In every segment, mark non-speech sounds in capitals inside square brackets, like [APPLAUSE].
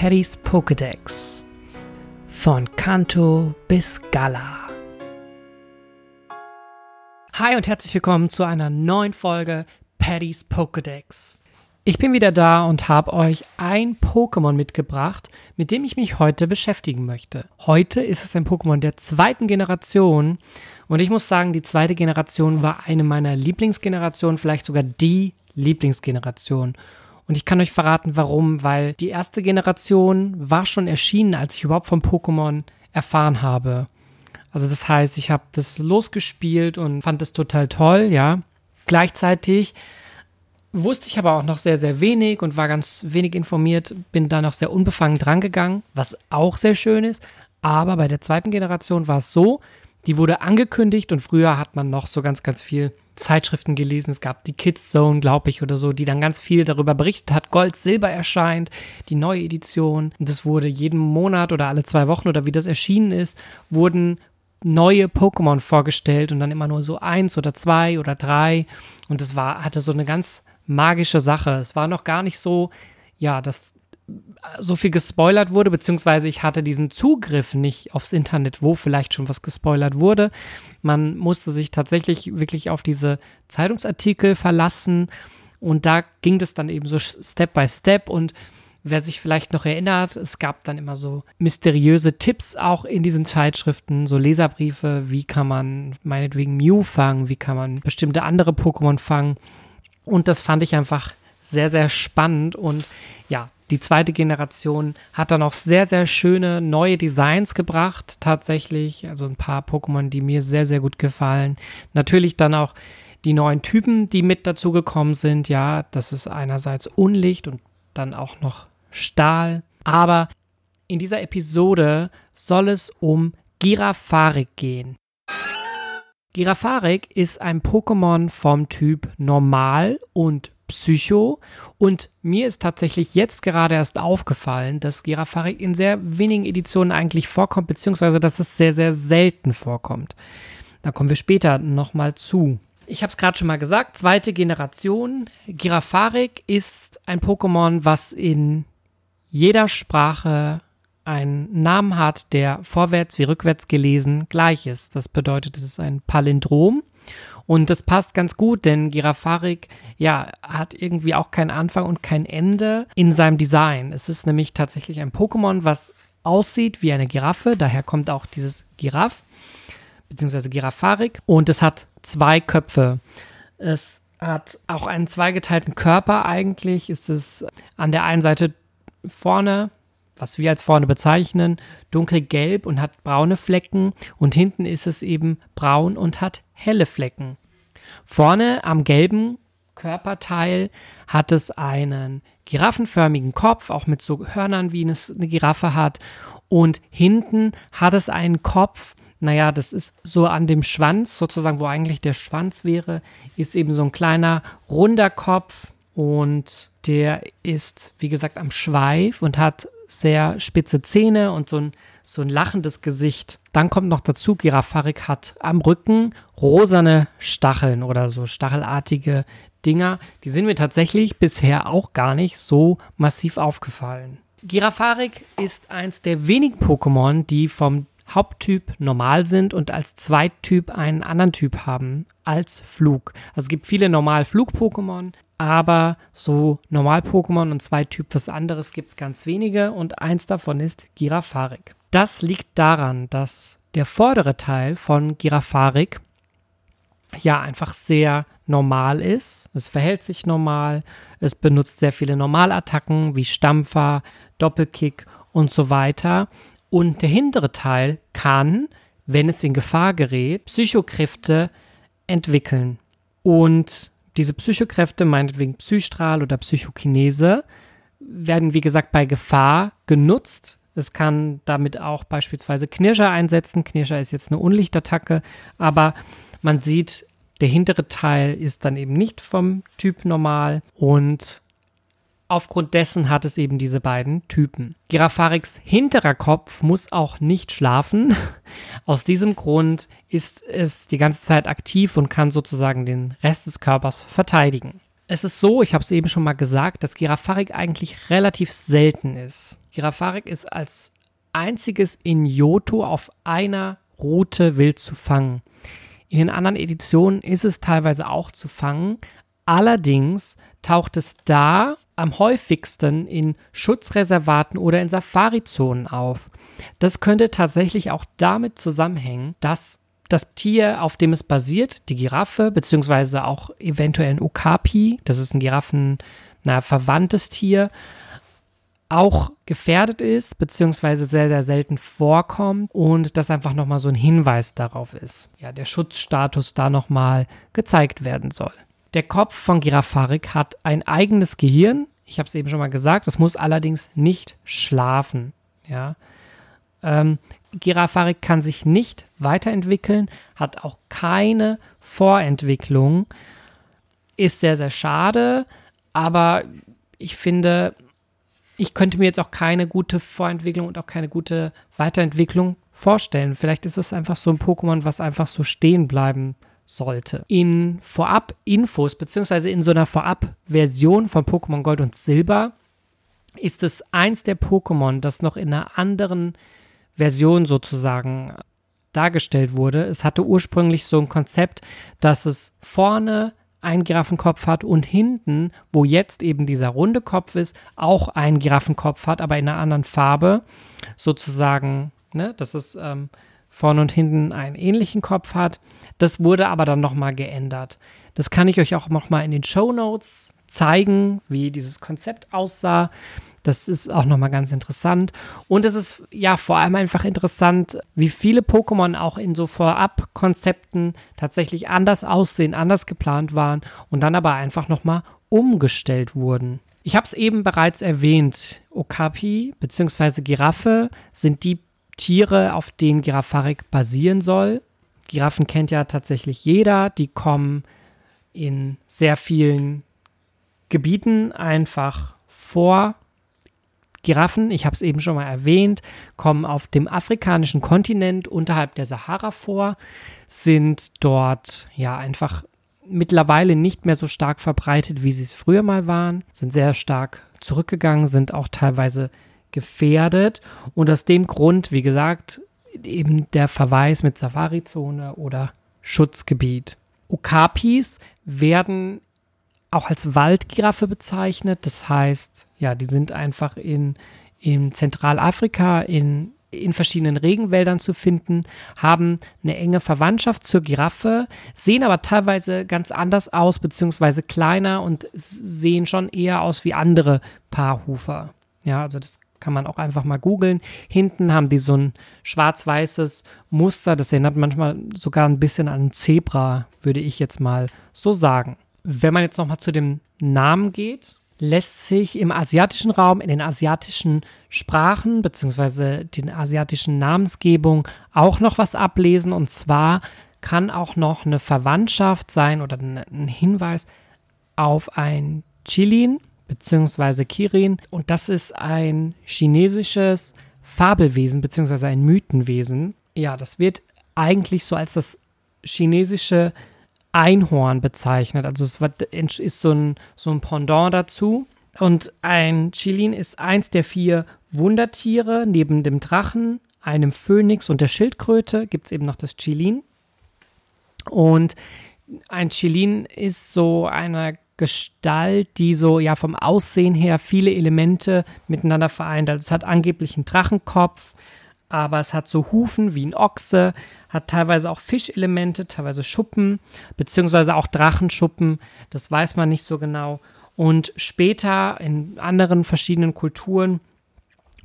Paddys Pokédex. Von Kanto bis Gala. Hi und herzlich willkommen zu einer neuen Folge Paddys Pokédex. Ich bin wieder da und habe euch ein Pokémon mitgebracht, mit dem ich mich heute beschäftigen möchte. Heute ist es ein Pokémon der zweiten Generation und ich muss sagen, die zweite Generation war eine meiner Lieblingsgenerationen, vielleicht sogar die Lieblingsgeneration. Und ich kann euch verraten, warum, weil die erste Generation war schon erschienen, als ich überhaupt vom Pokémon erfahren habe. Also das heißt, ich habe das losgespielt und fand es total toll, ja. Gleichzeitig wusste ich aber auch noch sehr, sehr wenig und war ganz wenig informiert, bin da noch sehr unbefangen drangegangen, was auch sehr schön ist. Aber bei der zweiten Generation war es so, die wurde angekündigt und früher hat man noch so ganz, ganz viel Zeitschriften gelesen. Es gab die Kids Zone, glaube ich, oder so, die dann ganz viel darüber berichtet hat. Gold, Silber erscheint, die neue Edition. Und das wurde jeden Monat oder alle zwei Wochen oder wie das erschienen ist, wurden neue Pokémon vorgestellt und dann immer nur so eins oder zwei oder drei. Und es war, hatte so eine ganz magische Sache. Es war noch gar nicht so, ja, dass so viel gespoilert wurde, beziehungsweise ich hatte diesen Zugriff nicht aufs Internet, wo vielleicht schon was gespoilert wurde. Man musste sich tatsächlich wirklich auf diese Zeitungsartikel verlassen und da ging das dann eben so Step by Step und wer sich vielleicht noch erinnert, es gab dann immer so mysteriöse Tipps auch in diesen Zeitschriften, so Leserbriefe, wie kann man meinetwegen Mew fangen, wie kann man bestimmte andere Pokémon fangen und das fand ich einfach sehr, sehr spannend und ja, die zweite Generation hat dann auch sehr, sehr schöne neue Designs gebracht, tatsächlich. Also ein paar Pokémon, die mir sehr, sehr gut gefallen. Natürlich dann auch die neuen Typen, die mit dazugekommen sind. Ja, das ist einerseits Unlicht und dann auch noch Stahl. Aber in dieser Episode soll es um Girafarik gehen. Girafarik ist ein Pokémon vom Typ Normal und Psycho. Und mir ist tatsächlich jetzt gerade erst aufgefallen, dass Girafarik in sehr wenigen Editionen eigentlich vorkommt, beziehungsweise dass es sehr, sehr selten vorkommt. Da kommen wir später nochmal zu. Ich habe es gerade schon mal gesagt, zweite Generation. Girafarik ist ein Pokémon, was in jeder Sprache einen Namen hat, der vorwärts wie rückwärts gelesen gleich ist. Das bedeutet, es ist ein Palindrom. Und das passt ganz gut, denn Girafarik, ja, hat irgendwie auch keinen Anfang und kein Ende in seinem Design. Es ist nämlich tatsächlich ein Pokémon, was aussieht wie eine Giraffe. Daher kommt auch dieses Giraff, beziehungsweise Girafarik. Und es hat zwei Köpfe. Es hat auch einen zweigeteilten Körper eigentlich. Ist es an der einen Seite vorne was wir als vorne bezeichnen, dunkelgelb und hat braune Flecken und hinten ist es eben braun und hat helle Flecken. Vorne am gelben Körperteil hat es einen giraffenförmigen Kopf, auch mit so Hörnern, wie es eine Giraffe hat. Und hinten hat es einen Kopf, naja, das ist so an dem Schwanz, sozusagen, wo eigentlich der Schwanz wäre, ist eben so ein kleiner runder Kopf und der ist, wie gesagt, am Schweif und hat sehr spitze Zähne und so ein, so ein lachendes Gesicht. Dann kommt noch dazu, Girafarik hat am Rücken rosane Stacheln oder so stachelartige Dinger. Die sind mir tatsächlich bisher auch gar nicht so massiv aufgefallen. Girafarik ist eins der wenigen Pokémon, die vom Haupttyp normal sind und als Zweittyp einen anderen Typ haben als Flug. Also es gibt viele Normal-Flug-Pokémon, aber so Normal-Pokémon und Zweittyp was anderes gibt es ganz wenige und eins davon ist Girafarik. Das liegt daran, dass der vordere Teil von Girafarik ja einfach sehr normal ist. Es verhält sich normal, es benutzt sehr viele Normalattacken wie Stampfer, Doppelkick und so weiter. Und der hintere Teil kann, wenn es in Gefahr gerät, Psychokräfte entwickeln. Und diese Psychokräfte, meinetwegen Psystrahl oder Psychokinese, werden wie gesagt bei Gefahr genutzt. Es kann damit auch beispielsweise Knirscher einsetzen. Knirscher ist jetzt eine Unlichtattacke, aber man sieht, der hintere Teil ist dann eben nicht vom Typ normal und Aufgrund dessen hat es eben diese beiden Typen. Girafariks hinterer Kopf muss auch nicht schlafen. [LAUGHS] Aus diesem Grund ist es die ganze Zeit aktiv und kann sozusagen den Rest des Körpers verteidigen. Es ist so, ich habe es eben schon mal gesagt, dass Girafarik eigentlich relativ selten ist. Girafarik ist als einziges in Yoto auf einer Route wild zu fangen. In den anderen Editionen ist es teilweise auch zu fangen. Allerdings taucht es da am häufigsten in Schutzreservaten oder in Safari-Zonen auf. Das könnte tatsächlich auch damit zusammenhängen, dass das Tier, auf dem es basiert, die Giraffe, beziehungsweise auch eventuell ein Okapi, das ist ein Giraffen, na, verwandtes Tier, auch gefährdet ist, beziehungsweise sehr, sehr selten vorkommt und das einfach nochmal so ein Hinweis darauf ist. Ja, der Schutzstatus da nochmal gezeigt werden soll. Der Kopf von Girafarik hat ein eigenes Gehirn. Ich habe es eben schon mal gesagt, es muss allerdings nicht schlafen. Ja. Ähm, Girafarik kann sich nicht weiterentwickeln, hat auch keine Vorentwicklung. Ist sehr, sehr schade, aber ich finde, ich könnte mir jetzt auch keine gute Vorentwicklung und auch keine gute Weiterentwicklung vorstellen. Vielleicht ist es einfach so ein Pokémon, was einfach so stehen bleiben sollte. In Vorab-Infos, beziehungsweise in so einer Vorab-Version von Pokémon Gold und Silber, ist es eins der Pokémon, das noch in einer anderen Version sozusagen dargestellt wurde. Es hatte ursprünglich so ein Konzept, dass es vorne einen Giraffenkopf hat und hinten, wo jetzt eben dieser runde Kopf ist, auch einen Giraffenkopf hat, aber in einer anderen Farbe. Sozusagen, ne, dass es ähm, vorne und hinten einen ähnlichen Kopf hat. Das wurde aber dann nochmal geändert. Das kann ich euch auch nochmal in den Show Notes zeigen, wie dieses Konzept aussah. Das ist auch nochmal ganz interessant. Und es ist ja vor allem einfach interessant, wie viele Pokémon auch in so Vorab-Konzepten tatsächlich anders aussehen, anders geplant waren und dann aber einfach nochmal umgestellt wurden. Ich habe es eben bereits erwähnt. Okapi bzw. Giraffe sind die Tiere, auf denen Giraffarik basieren soll. Giraffen kennt ja tatsächlich jeder. Die kommen in sehr vielen Gebieten einfach vor. Giraffen, ich habe es eben schon mal erwähnt, kommen auf dem afrikanischen Kontinent unterhalb der Sahara vor, sind dort ja einfach mittlerweile nicht mehr so stark verbreitet, wie sie es früher mal waren, sind sehr stark zurückgegangen, sind auch teilweise gefährdet und aus dem Grund, wie gesagt, eben der Verweis mit Safari-Zone oder Schutzgebiet. Okapis werden auch als Waldgiraffe bezeichnet. Das heißt, ja, die sind einfach in, in Zentralafrika, in, in verschiedenen Regenwäldern zu finden, haben eine enge Verwandtschaft zur Giraffe, sehen aber teilweise ganz anders aus, beziehungsweise kleiner und sehen schon eher aus wie andere Paarhufer. Ja, also das kann man auch einfach mal googeln. Hinten haben die so ein schwarz-weißes Muster, das erinnert manchmal sogar ein bisschen an ein Zebra, würde ich jetzt mal so sagen. Wenn man jetzt nochmal zu dem Namen geht, lässt sich im asiatischen Raum, in den asiatischen Sprachen bzw. den asiatischen Namensgebungen auch noch was ablesen. Und zwar kann auch noch eine Verwandtschaft sein oder ein Hinweis auf ein Chilin bzw. Kirin. Und das ist ein chinesisches Fabelwesen bzw. ein Mythenwesen. Ja, das wird eigentlich so als das chinesische Einhorn bezeichnet. Also es ist so ein, so ein Pendant dazu. Und ein Chilin ist eins der vier Wundertiere. Neben dem Drachen, einem Phönix und der Schildkröte gibt es eben noch das Chilin. Und ein Chilin ist so eine Gestalt, die so ja vom Aussehen her viele Elemente miteinander vereint. Also es hat angeblich einen Drachenkopf, aber es hat so Hufen wie ein Ochse, hat teilweise auch Fischelemente, teilweise Schuppen, beziehungsweise auch Drachenschuppen, das weiß man nicht so genau. Und später in anderen verschiedenen Kulturen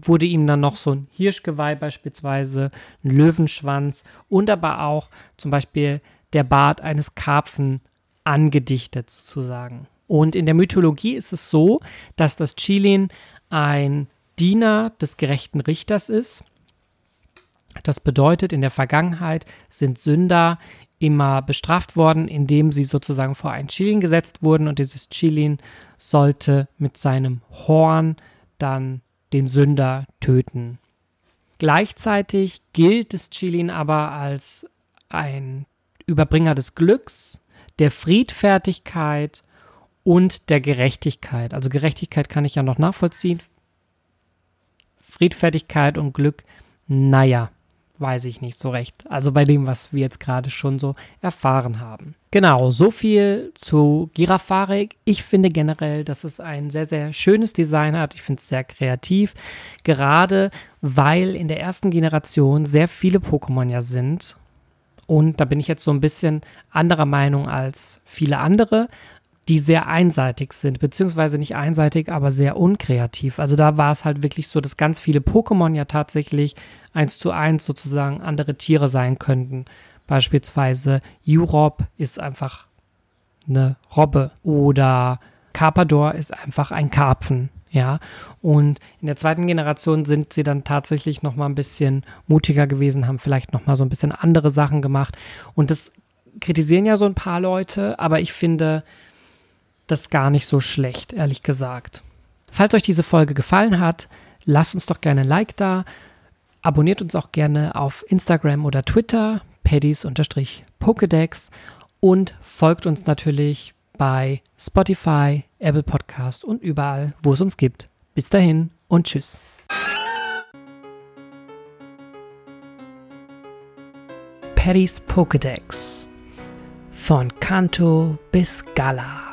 wurde ihm dann noch so ein Hirschgeweih beispielsweise, ein Löwenschwanz und aber auch zum Beispiel der Bart eines Karpfen angedichtet sozusagen. Und in der Mythologie ist es so, dass das Chilin ein Diener des gerechten Richters ist das bedeutet, in der Vergangenheit sind Sünder immer bestraft worden, indem sie sozusagen vor ein Chilin gesetzt wurden und dieses Chilin sollte mit seinem Horn dann den Sünder töten. Gleichzeitig gilt das Chilin aber als ein Überbringer des Glücks, der Friedfertigkeit und der Gerechtigkeit. Also Gerechtigkeit kann ich ja noch nachvollziehen. Friedfertigkeit und Glück, naja, weiß ich nicht so recht. Also bei dem, was wir jetzt gerade schon so erfahren haben. Genau, so viel zu Girafarik. Ich finde generell, dass es ein sehr, sehr schönes Design hat. Ich finde es sehr kreativ. Gerade weil in der ersten Generation sehr viele Pokémon ja sind. Und da bin ich jetzt so ein bisschen anderer Meinung als viele andere die sehr einseitig sind, beziehungsweise nicht einseitig, aber sehr unkreativ. Also da war es halt wirklich so, dass ganz viele Pokémon ja tatsächlich eins zu eins sozusagen andere Tiere sein könnten. Beispielsweise Europe ist einfach eine Robbe oder Carpador ist einfach ein Karpfen. Ja, und in der zweiten Generation sind sie dann tatsächlich noch mal ein bisschen mutiger gewesen, haben vielleicht noch mal so ein bisschen andere Sachen gemacht. Und das kritisieren ja so ein paar Leute, aber ich finde, das gar nicht so schlecht, ehrlich gesagt. Falls euch diese Folge gefallen hat, lasst uns doch gerne ein Like da. Abonniert uns auch gerne auf Instagram oder Twitter, paddies-pokedex und folgt uns natürlich bei Spotify, Apple Podcast und überall, wo es uns gibt. Bis dahin und tschüss. Paddy's Pokedex. Von Kanto bis Gala.